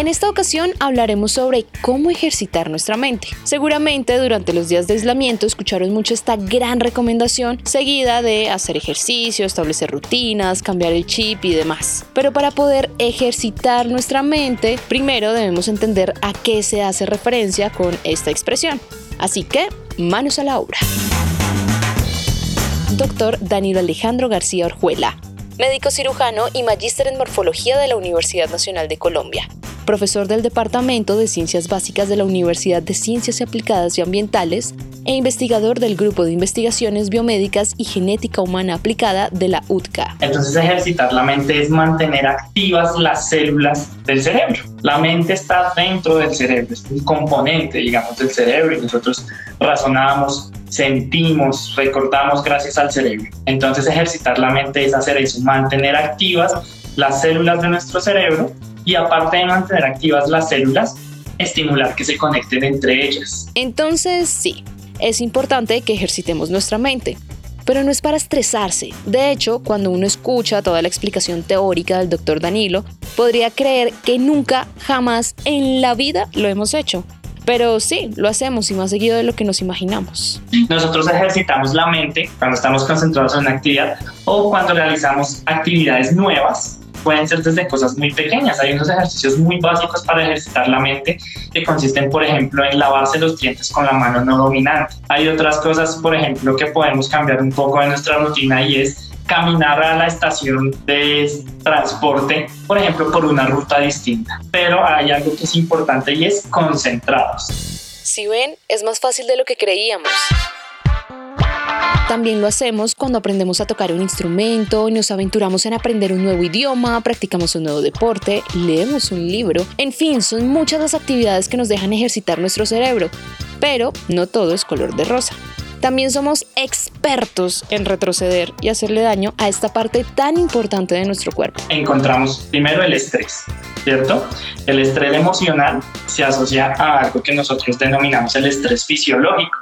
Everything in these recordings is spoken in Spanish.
En esta ocasión hablaremos sobre cómo ejercitar nuestra mente. Seguramente durante los días de aislamiento escucharon mucho esta gran recomendación seguida de hacer ejercicio, establecer rutinas, cambiar el chip y demás. Pero para poder ejercitar nuestra mente, primero debemos entender a qué se hace referencia con esta expresión. Así que, manos a la obra. Doctor Danilo Alejandro García Orjuela, médico cirujano y magíster en morfología de la Universidad Nacional de Colombia profesor del Departamento de Ciencias Básicas de la Universidad de Ciencias Aplicadas y Ambientales e investigador del Grupo de Investigaciones Biomédicas y Genética Humana Aplicada de la UTCA. Entonces ejercitar la mente es mantener activas las células del cerebro. La mente está dentro del cerebro, es un componente, digamos, del cerebro y nosotros razonamos, sentimos, recordamos gracias al cerebro. Entonces ejercitar la mente es hacer eso, mantener activas las células de nuestro cerebro y aparte de mantener activas las células, estimular que se conecten entre ellas. Entonces, sí, es importante que ejercitemos nuestra mente. Pero no es para estresarse. De hecho, cuando uno escucha toda la explicación teórica del doctor Danilo, podría creer que nunca, jamás en la vida lo hemos hecho. Pero sí, lo hacemos y más seguido de lo que nos imaginamos. Nosotros ejercitamos la mente cuando estamos concentrados en una actividad o cuando realizamos actividades nuevas pueden ser desde cosas muy pequeñas. Hay unos ejercicios muy básicos para ejercitar la mente que consisten, por ejemplo, en lavarse los dientes con la mano no dominante. Hay otras cosas, por ejemplo, que podemos cambiar un poco de nuestra rutina y es caminar a la estación de transporte, por ejemplo, por una ruta distinta. Pero hay algo que es importante y es concentrados. Si ven, es más fácil de lo que creíamos. También lo hacemos cuando aprendemos a tocar un instrumento, nos aventuramos en aprender un nuevo idioma, practicamos un nuevo deporte, leemos un libro. En fin, son muchas las actividades que nos dejan ejercitar nuestro cerebro. Pero no todo es color de rosa. También somos expertos en retroceder y hacerle daño a esta parte tan importante de nuestro cuerpo. Encontramos primero el estrés, ¿cierto? El estrés emocional se asocia a algo que nosotros denominamos el estrés fisiológico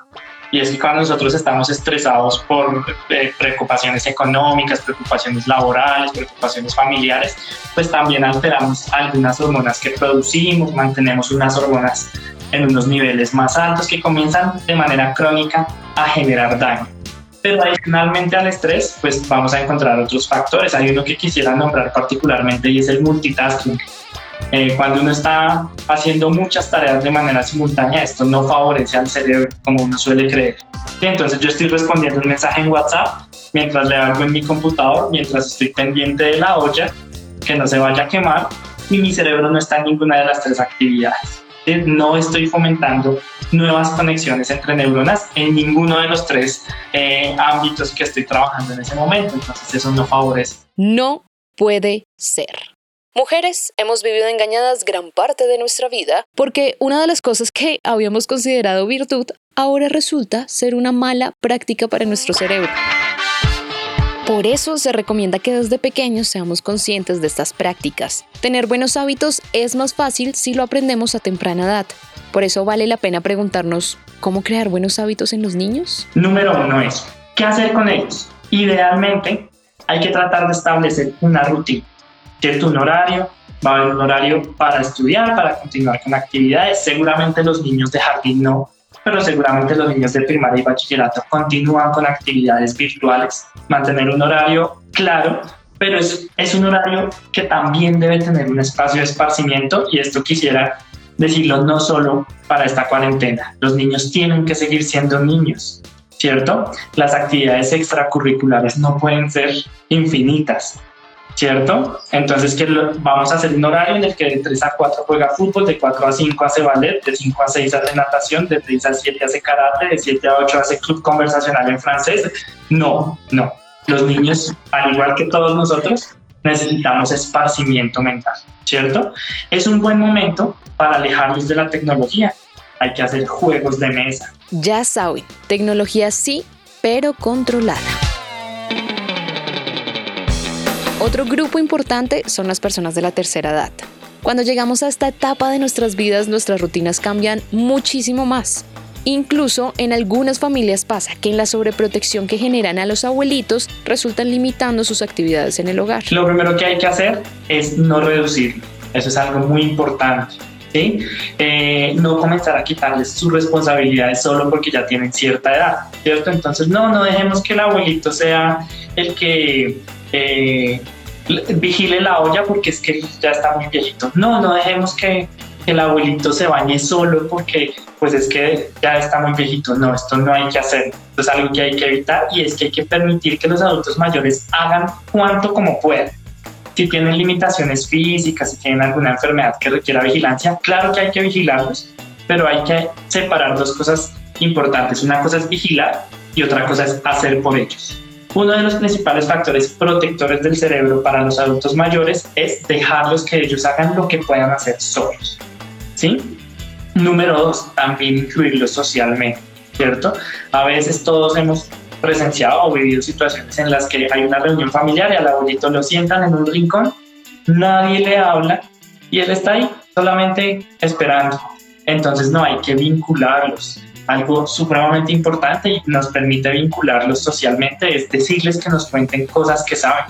y es que cuando nosotros estamos estresados por eh, preocupaciones económicas, preocupaciones laborales, preocupaciones familiares, pues también alteramos algunas hormonas que producimos, mantenemos unas hormonas en unos niveles más altos que comienzan de manera crónica a generar daño. Pero adicionalmente al estrés, pues vamos a encontrar otros factores. Hay uno que quisiera nombrar particularmente y es el multitasking eh, cuando uno está haciendo muchas tareas de manera simultánea, esto no favorece al cerebro como uno suele creer. Entonces yo estoy respondiendo un mensaje en WhatsApp mientras le hago en mi computador, mientras estoy pendiente de la olla, que no se vaya a quemar, y mi cerebro no está en ninguna de las tres actividades. No estoy fomentando nuevas conexiones entre neuronas en ninguno de los tres eh, ámbitos que estoy trabajando en ese momento. Entonces eso no favorece. No puede ser. Mujeres hemos vivido engañadas gran parte de nuestra vida porque una de las cosas que habíamos considerado virtud ahora resulta ser una mala práctica para nuestro cerebro. Por eso se recomienda que desde pequeños seamos conscientes de estas prácticas. Tener buenos hábitos es más fácil si lo aprendemos a temprana edad. Por eso vale la pena preguntarnos, ¿cómo crear buenos hábitos en los niños? Número uno es, ¿qué hacer con ellos? Idealmente, hay que tratar de establecer una rutina cierto un horario, va a haber un horario para estudiar, para continuar con actividades. Seguramente los niños de jardín no, pero seguramente los niños de primaria y bachillerato continúan con actividades virtuales. Mantener un horario claro, pero es, es un horario que también debe tener un espacio de esparcimiento y esto quisiera decirlo no solo para esta cuarentena. Los niños tienen que seguir siendo niños, ¿cierto? Las actividades extracurriculares no pueden ser infinitas. ¿Cierto? Entonces que vamos a hacer un horario en el que de 3 a 4 juega fútbol, de 4 a 5 hace ballet, de 5 a 6 hace natación, de 6 a 7 hace karate, de 7 a 8 hace club conversacional en francés. No, no. Los niños, al igual que todos nosotros, necesitamos esparcimiento mental, ¿cierto? Es un buen momento para alejarlos de la tecnología. hay que hacer juegos de mesa. Ya saben, tecnología sí, pero controlada. Otro grupo importante son las personas de la tercera edad. Cuando llegamos a esta etapa de nuestras vidas, nuestras rutinas cambian muchísimo más. Incluso en algunas familias pasa que en la sobreprotección que generan a los abuelitos resultan limitando sus actividades en el hogar. Lo primero que hay que hacer es no reducirlo. Eso es algo muy importante. ¿sí? Eh, no comenzar a quitarles sus responsabilidades solo porque ya tienen cierta edad, ¿cierto? Entonces, no, no dejemos que el abuelito sea el que eh, vigile la olla porque es que ya está muy viejito. No, no dejemos que el abuelito se bañe solo porque pues es que ya está muy viejito. No, esto no hay que hacer. Esto es algo que hay que evitar y es que hay que permitir que los adultos mayores hagan cuanto como puedan. Si tienen limitaciones físicas, si tienen alguna enfermedad que requiera vigilancia, claro que hay que vigilarlos, pero hay que separar dos cosas importantes. Una cosa es vigilar y otra cosa es hacer por ellos. Uno de los principales factores protectores del cerebro para los adultos mayores es dejarlos que ellos hagan lo que puedan hacer solos. ¿Sí? Número dos, también incluirlos socialmente, ¿cierto? A veces todos hemos presenciado o vivido situaciones en las que hay una reunión familiar y al abuelito lo sientan en un rincón, nadie le habla y él está ahí solamente esperando. Entonces no hay que vincularlos, algo supremamente importante y nos permite vincularlos socialmente es decirles que nos cuenten cosas que saben,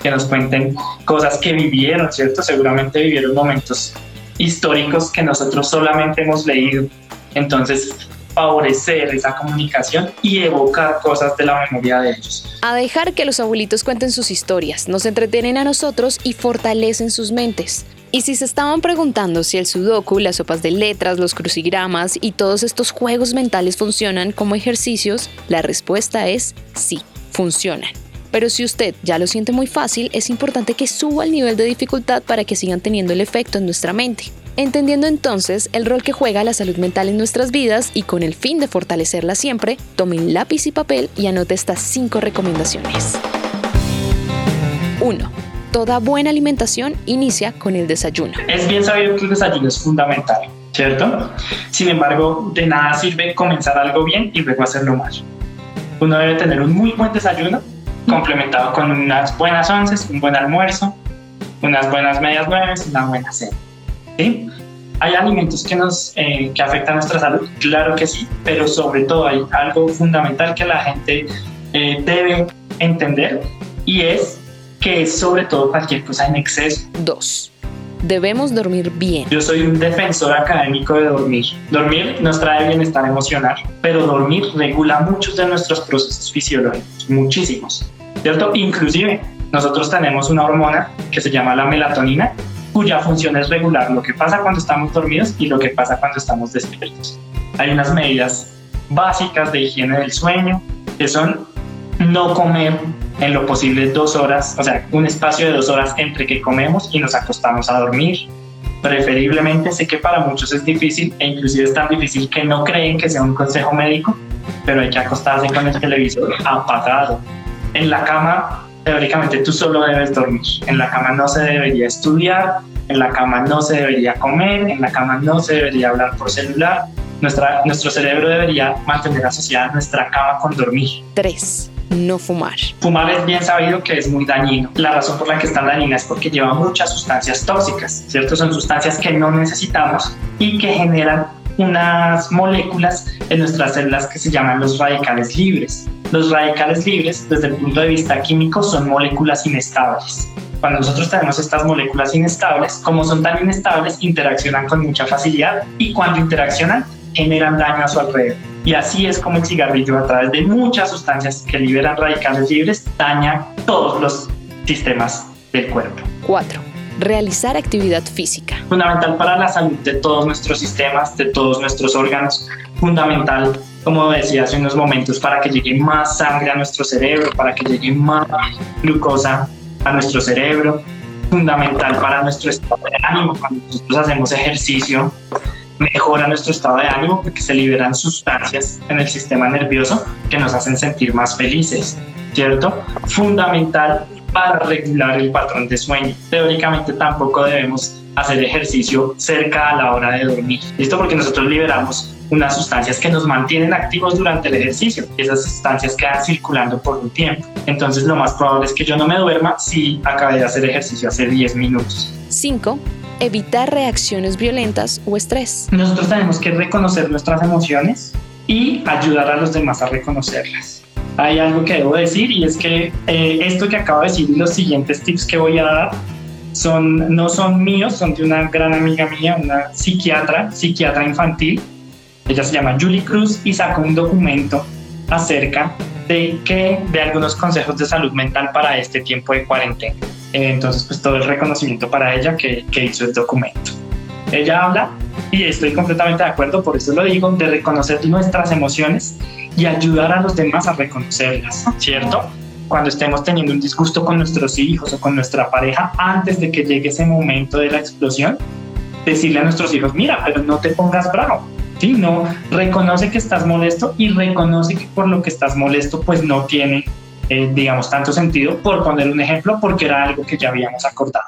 que nos cuenten cosas que vivieron, ¿cierto? Seguramente vivieron momentos históricos que nosotros solamente hemos leído. Entonces, favorecer esa comunicación y evocar cosas de la memoria de ellos. A dejar que los abuelitos cuenten sus historias, nos entretienen a nosotros y fortalecen sus mentes. Y si se estaban preguntando si el sudoku, las sopas de letras, los crucigramas y todos estos juegos mentales funcionan como ejercicios, la respuesta es sí, funcionan. Pero si usted ya lo siente muy fácil, es importante que suba el nivel de dificultad para que sigan teniendo el efecto en nuestra mente. Entendiendo entonces el rol que juega la salud mental en nuestras vidas y con el fin de fortalecerla siempre, tomen lápiz y papel y anote estas cinco recomendaciones. 1 toda buena alimentación inicia con el desayuno. Es bien sabido que el desayuno es fundamental, ¿cierto? Sin embargo, de nada sirve comenzar algo bien y luego hacerlo mal. Uno debe tener un muy buen desayuno complementado con unas buenas onces, un buen almuerzo, unas buenas medias nueves, una buena cena. ¿sí? ¿Hay alimentos que, nos, eh, que afectan nuestra salud? Claro que sí, pero sobre todo hay algo fundamental que la gente eh, debe entender y es que es sobre todo cualquier cosa en exceso. 2. Debemos dormir bien. Yo soy un defensor académico de dormir. Dormir nos trae bienestar emocional, pero dormir regula muchos de nuestros procesos fisiológicos, muchísimos, ¿cierto? Inclusive nosotros tenemos una hormona que se llama la melatonina, cuya función es regular lo que pasa cuando estamos dormidos y lo que pasa cuando estamos despiertos. Hay unas medidas básicas de higiene del sueño que son no comer en lo posible dos horas, o sea, un espacio de dos horas entre que comemos y nos acostamos a dormir. Preferiblemente, sé que para muchos es difícil e inclusive es tan difícil que no creen que sea un consejo médico, pero hay que acostarse con el televisor apagado. En la cama, teóricamente tú solo debes dormir. En la cama no se debería estudiar, en la cama no se debería comer, en la cama no se debería hablar por celular. Nuestra, nuestro cerebro debería mantener asociada nuestra cama con dormir. 3 no fumar. Fumar es bien sabido que es muy dañino. La razón por la que es tan dañina es porque lleva muchas sustancias tóxicas, ¿cierto? Son sustancias que no necesitamos y que generan unas moléculas en nuestras células que se llaman los radicales libres. Los radicales libres, desde el punto de vista químico, son moléculas inestables. Cuando nosotros tenemos estas moléculas inestables, como son tan inestables, interaccionan con mucha facilidad y cuando interaccionan, generan daño a su alrededor. Y así es como el cigarrillo, a través de muchas sustancias que liberan radicales libres, daña todos los sistemas del cuerpo. 4. Realizar actividad física. Fundamental para la salud de todos nuestros sistemas, de todos nuestros órganos. Fundamental, como decía hace unos momentos, para que llegue más sangre a nuestro cerebro, para que llegue más glucosa a nuestro cerebro. Fundamental para nuestro estado de ánimo. Cuando nosotros hacemos ejercicio, mejora nuestro estado de ánimo porque se liberan sustancias en el sistema nervioso que nos hacen sentir más felices, ¿cierto? Fundamental para regular el patrón de sueño. Teóricamente tampoco debemos hacer ejercicio cerca a la hora de dormir. Esto porque nosotros liberamos unas sustancias que nos mantienen activos durante el ejercicio esas sustancias quedan circulando por un tiempo. Entonces lo más probable es que yo no me duerma si acabé de hacer ejercicio hace 10 minutos. 5. Evitar reacciones violentas o estrés. Nosotros tenemos que reconocer nuestras emociones y ayudar a los demás a reconocerlas. Hay algo que debo decir y es que eh, esto que acabo de decir y los siguientes tips que voy a dar son, no son míos, son de una gran amiga mía, una psiquiatra, psiquiatra infantil. Ella se llama Julie Cruz y sacó un documento acerca de, que, de algunos consejos de salud mental para este tiempo de cuarentena. Entonces, pues todo el reconocimiento para ella que, que hizo el documento. Ella habla, y estoy completamente de acuerdo, por eso lo digo, de reconocer nuestras emociones y ayudar a los demás a reconocerlas, ¿cierto? Cuando estemos teniendo un disgusto con nuestros hijos o con nuestra pareja, antes de que llegue ese momento de la explosión, decirle a nuestros hijos, mira, pero no te pongas bravo, ¿sí? No, reconoce que estás molesto y reconoce que por lo que estás molesto, pues no tiene, eh, digamos, tanto sentido, por poner un ejemplo, porque era algo que ya habíamos acordado.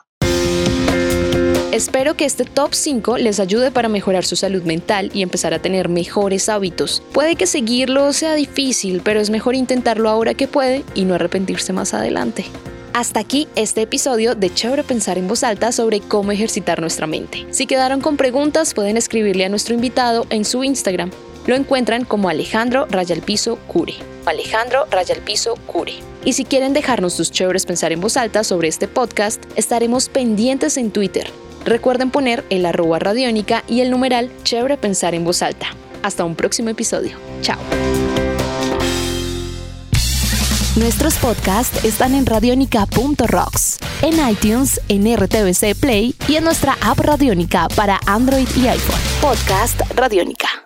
Espero que este top 5 les ayude para mejorar su salud mental y empezar a tener mejores hábitos. Puede que seguirlo sea difícil, pero es mejor intentarlo ahora que puede y no arrepentirse más adelante. Hasta aquí este episodio de Chévere Pensar en Voz Alta sobre cómo ejercitar nuestra mente. Si quedaron con preguntas, pueden escribirle a nuestro invitado en su Instagram. Lo encuentran como Alejandro Rayalpiso Cure. Alejandro Rayalpiso Cure. Y si quieren dejarnos sus chéveres pensar en voz alta sobre este podcast, estaremos pendientes en Twitter Recuerden poner el arroba radiónica y el numeral chévere pensar en voz alta. Hasta un próximo episodio. Chao. Nuestros podcasts están en radionica.rocks, en iTunes, en RTVC Play y en nuestra app Radionica para Android y iPhone. Podcast Radionica.